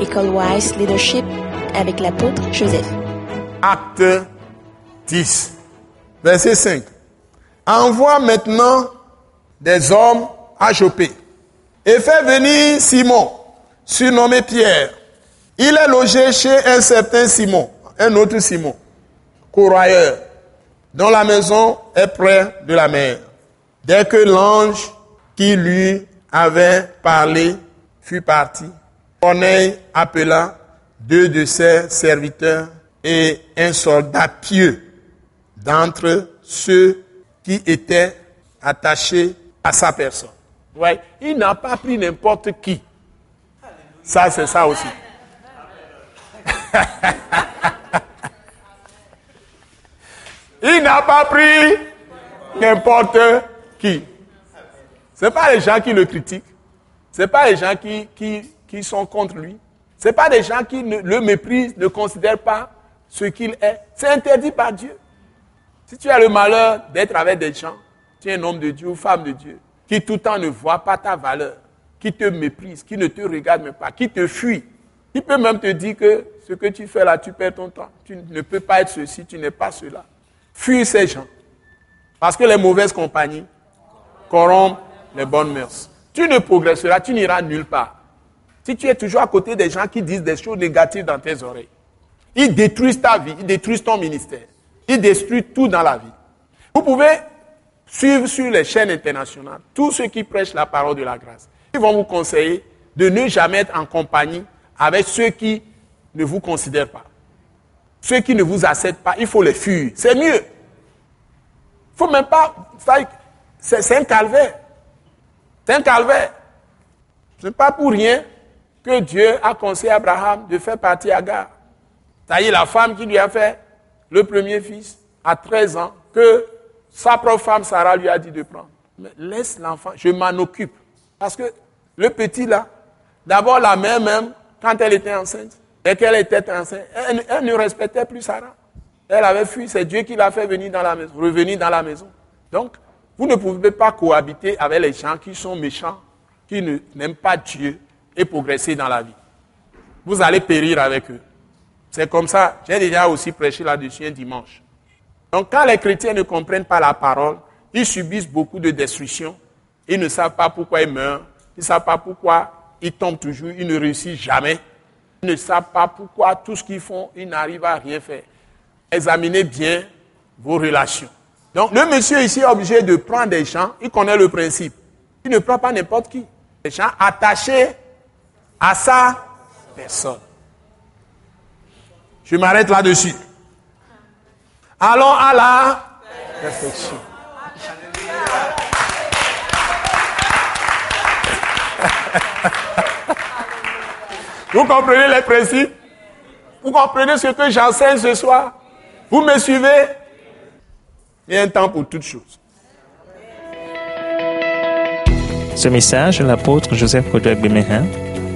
École Wise Leadership avec l'apôtre Joseph. Acte 10, verset 5. Envoie maintenant des hommes à Jopé et fais venir Simon, surnommé Pierre. Il est logé chez un certain Simon, un autre Simon, courroyeur, dont la maison est près de la mer. Dès que l'ange qui lui avait parlé fut parti, Corneille appela deux de ses serviteurs et un soldat pieux d'entre ceux qui étaient attachés à sa personne. Ouais, il n'a pas pris n'importe qui. Ça, c'est ça aussi. il n'a pas pris n'importe qui. Ce pas les gens qui le critiquent. Ce pas les gens qui, qui, qui sont contre lui. Ce pas des gens qui le méprisent, ne considèrent pas ce qu'il est. C'est interdit par Dieu. Si tu as le malheur d'être avec des gens, tu es un homme de Dieu ou femme de Dieu, qui tout le temps ne voit pas ta valeur, qui te méprise, qui ne te regarde même pas, qui te fuit, qui peut même te dire que ce que tu fais là, tu perds ton temps. Tu ne peux pas être ceci, tu n'es pas cela. Fuis ces gens. Parce que les mauvaises compagnies corrompent les bonnes mœurs. Tu ne progresseras, tu n'iras nulle part. Si tu es toujours à côté des gens qui disent des choses négatives dans tes oreilles, ils détruisent ta vie, ils détruisent ton ministère, ils détruisent tout dans la vie. Vous pouvez suivre sur les chaînes internationales tous ceux qui prêchent la parole de la grâce. Ils vont vous conseiller de ne jamais être en compagnie avec ceux qui ne vous considèrent pas. Ceux qui ne vous acceptent pas, il faut les fuir. C'est mieux. Il faut même pas. C'est un calvaire. C'est un calvaire. Ce n'est pas pour rien que Dieu a conseillé à Abraham de faire partir Agar. C'est-à-dire la femme qui lui a fait le premier fils à 13 ans, que sa propre femme Sarah lui a dit de prendre. Mais laisse l'enfant, je m'en occupe. Parce que le petit là, d'abord la mère même, quand elle était enceinte, et qu'elle était enceinte, elle, ne respectait plus Sarah. Elle avait fui, c'est Dieu qui l'a fait venir dans la maison, revenir dans la maison. Donc, vous ne pouvez pas cohabiter avec les gens qui sont méchants, qui n'aiment pas Dieu et progresser dans la vie. Vous allez périr avec eux. C'est comme ça, j'ai déjà aussi prêché là-dessus un dimanche. Donc quand les chrétiens ne comprennent pas la parole, ils subissent beaucoup de destruction. Ils ne savent pas pourquoi ils meurent. Ils ne savent pas pourquoi ils tombent toujours. Ils ne réussissent jamais. Ils ne savent pas pourquoi tout ce qu'ils font, ils n'arrivent à rien faire. Examinez bien vos relations. Donc le monsieur ici est obligé de prendre des gens, il connaît le principe. Il ne prend pas n'importe qui. Des gens attachés à sa personne. Je m'arrête là-dessus. Allons à la réflexion. Vous comprenez les principes? Vous comprenez ce que j'enseigne ce soir? Vous me suivez? Il y a un temps pour toutes choses. Ce message l'apôtre Joseph Kodouak Bemehin